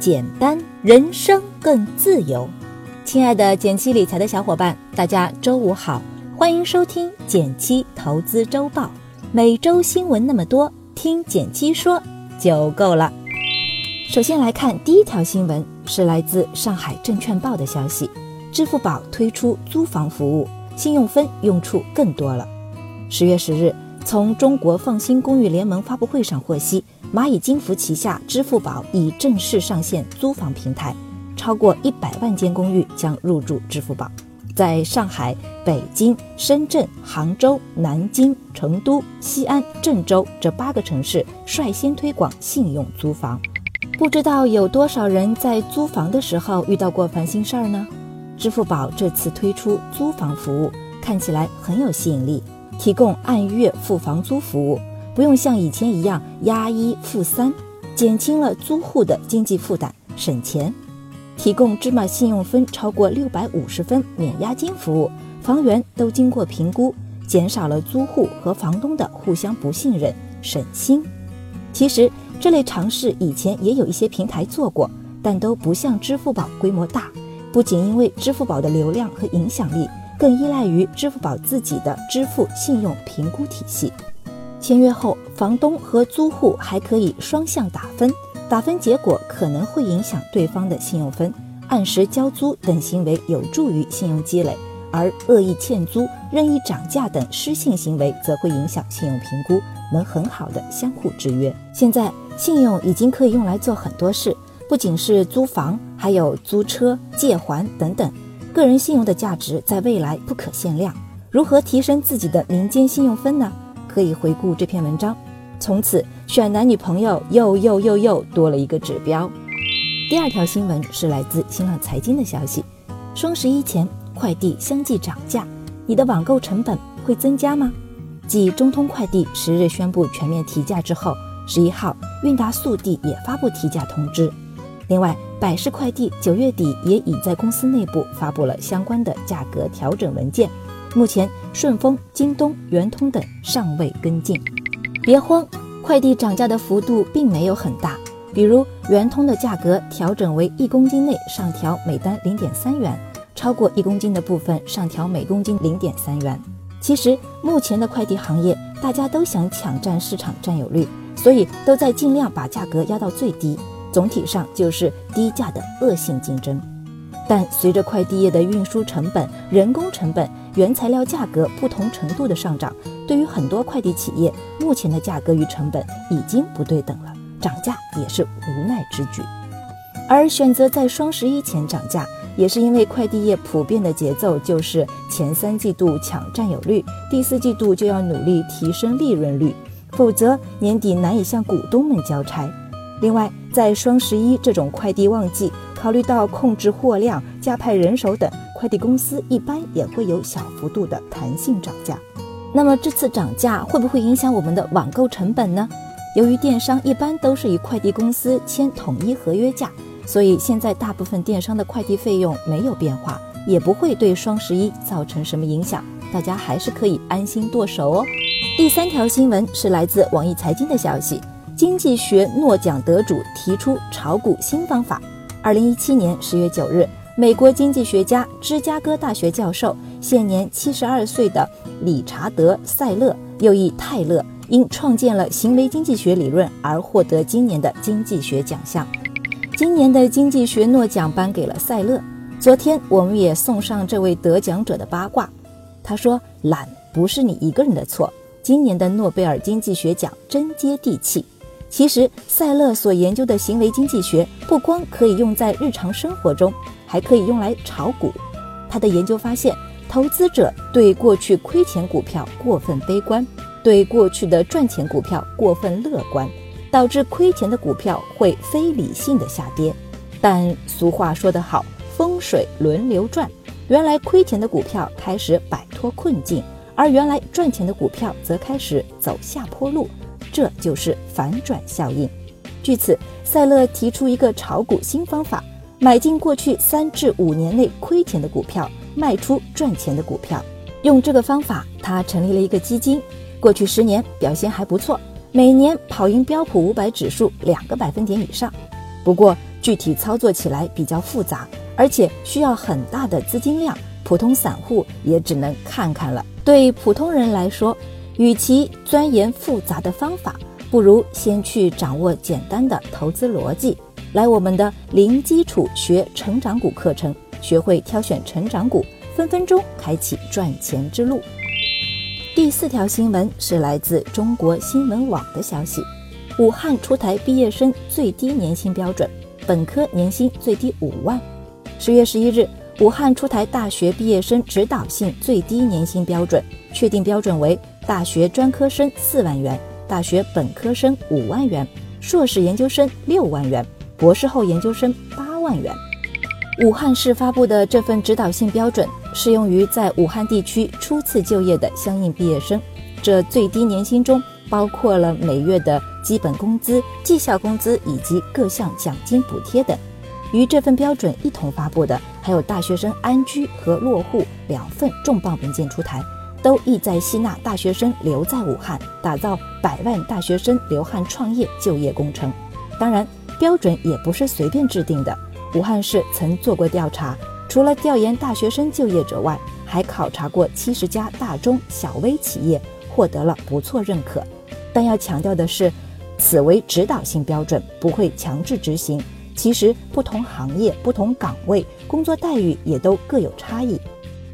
简单，人生更自由。亲爱的减七理财的小伙伴，大家周五好，欢迎收听减七投资周报。每周新闻那么多，听减七说就够了。首先来看第一条新闻，是来自上海证券报的消息：支付宝推出租房服务，信用分用处更多了。十月十日，从中国放心公寓联盟发布会上获悉，蚂蚁金服旗下支付宝已正式上线租房平台，超过一百万间公寓将入驻支付宝。在上海、北京、深圳、杭州、南京、成都、西安、郑州这八个城市率先推广信用租房。不知道有多少人在租房的时候遇到过烦心事儿呢？支付宝这次推出租房服务，看起来很有吸引力，提供按月付房租服务，不用像以前一样押一付三，减轻了租户的经济负担，省钱。提供芝麻信用分超过六百五十分免押金服务，房源都经过评估，减少了租户和房东的互相不信任，省心。其实。这类尝试以前也有一些平台做过，但都不像支付宝规模大。不仅因为支付宝的流量和影响力，更依赖于支付宝自己的支付信用评估体系。签约后，房东和租户还可以双向打分，打分结果可能会影响对方的信用分。按时交租等行为有助于信用积累，而恶意欠租、任意涨价等失信行为则会影响信用评估，能很好的相互制约。现在。信用已经可以用来做很多事，不仅是租房，还有租车、借还等等。个人信用的价值在未来不可限量。如何提升自己的民间信用分呢？可以回顾这篇文章。从此选男女朋友又又又又多了一个指标。第二条新闻是来自新浪财经的消息：双十一前快递相继涨价，你的网购成本会增加吗？继中通快递十日宣布全面提价之后。十一号，韵达速递也发布提价通知。另外，百世快递九月底也已在公司内部发布了相关的价格调整文件。目前，顺丰、京东、圆通等尚未跟进。别慌，快递涨价的幅度并没有很大。比如，圆通的价格调整为一公斤内上调每单零点三元，超过一公斤的部分上调每公斤零点三元。其实，目前的快递行业，大家都想抢占市场占有率。所以都在尽量把价格压到最低，总体上就是低价的恶性竞争。但随着快递业的运输成本、人工成本、原材料价格不同程度的上涨，对于很多快递企业，目前的价格与成本已经不对等了，涨价也是无奈之举。而选择在双十一前涨价，也是因为快递业普遍的节奏就是前三季度抢占有率，第四季度就要努力提升利润率。否则年底难以向股东们交差。另外，在双十一这种快递旺季，考虑到控制货量、加派人手等，快递公司一般也会有小幅度的弹性涨价。那么这次涨价会不会影响我们的网购成本呢？由于电商一般都是与快递公司签统一合约价，所以现在大部分电商的快递费用没有变化，也不会对双十一造成什么影响。大家还是可以安心剁手哦。第三条新闻是来自网易财经的消息：经济学诺奖得主提出炒股新方法。二零一七年十月九日，美国经济学家、芝加哥大学教授、现年七十二岁的理查德·塞勒（又译泰勒）因创建了行为经济学理论而获得今年的经济学奖项。今年的经济学诺奖颁给了塞勒。昨天我们也送上这位得奖者的八卦。他说：“懒不是你一个人的错。”今年的诺贝尔经济学奖真接地气。其实，塞勒所研究的行为经济学不光可以用在日常生活中，还可以用来炒股。他的研究发现，投资者对过去亏钱股票过分悲观，对过去的赚钱股票过分乐观，导致亏钱的股票会非理性的下跌。但俗话说得好，风水轮流转，原来亏钱的股票开始摆脱困境。而原来赚钱的股票则开始走下坡路，这就是反转效应。据此，塞勒提出一个炒股新方法：买进过去三至五年内亏钱的股票，卖出赚钱的股票。用这个方法，他成立了一个基金，过去十年表现还不错，每年跑赢标普五百指数两个百分点以上。不过，具体操作起来比较复杂，而且需要很大的资金量，普通散户也只能看看了。对普通人来说，与其钻研复杂的方法，不如先去掌握简单的投资逻辑。来我们的零基础学成长股课程，学会挑选成长股，分分钟开启赚钱之路。第四条新闻是来自中国新闻网的消息：武汉出台毕业生最低年薪标准。本科年薪最低五万。十月十一日，武汉出台大学毕业生指导性最低年薪标准，确定标准为大学专科生四万元，大学本科生五万元，硕士研究生六万元，博士后研究生八万元。武汉市发布的这份指导性标准适用于在武汉地区初次就业的相应毕业生，这最低年薪中。包括了每月的基本工资、绩效工资以及各项奖金补贴等。与这份标准一同发布的，还有大学生安居和落户两份重磅文件出台，都意在吸纳大学生留在武汉，打造百万大学生留汉创业就业工程。当然，标准也不是随便制定的。武汉市曾做过调查，除了调研大学生就业者外，还考察过七十家大中小微企业，获得了不错认可。但要强调的是，此为指导性标准，不会强制执行。其实，不同行业、不同岗位，工作待遇也都各有差异。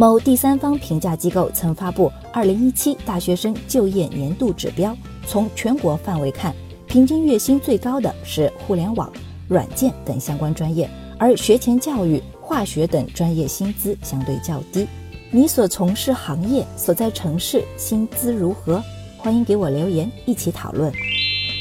某第三方评价机构曾发布二零一七大学生就业年度指标，从全国范围看，平均月薪最高的是互联网、软件等相关专业，而学前教育、化学等专业薪资相对较低。你所从事行业、所在城市薪资如何？欢迎给我留言，一起讨论。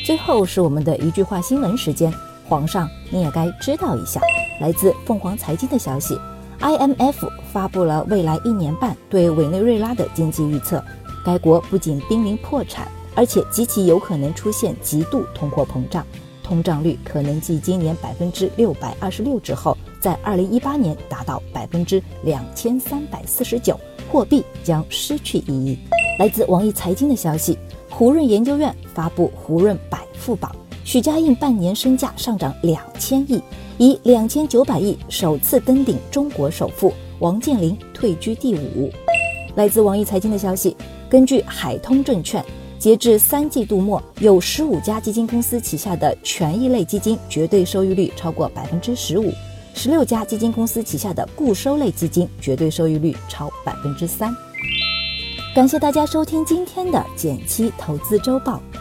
最后是我们的一句话新闻时间，皇上你也该知道一下。来自凤凰财经的消息，IMF 发布了未来一年半对委内瑞拉的经济预测，该国不仅濒临破产，而且极其有可能出现极度通货膨胀，通胀率可能继今年百分之六百二十六之后，在二零一八年达到百分之两千三百四十九，货币将失去意义。来自网易财经的消息，胡润研究院发布胡润百富榜，许家印半年身价上涨两千亿，以两千九百亿首次登顶中国首富。王健林退居第五。来自网易财经的消息，根据海通证券，截至三季度末，有十五家基金公司旗下的权益类基金绝对收益率超过百分之十五，十六家基金公司旗下的固收类基金绝对收益率超百分之三。感谢大家收听今天的减七投资周报，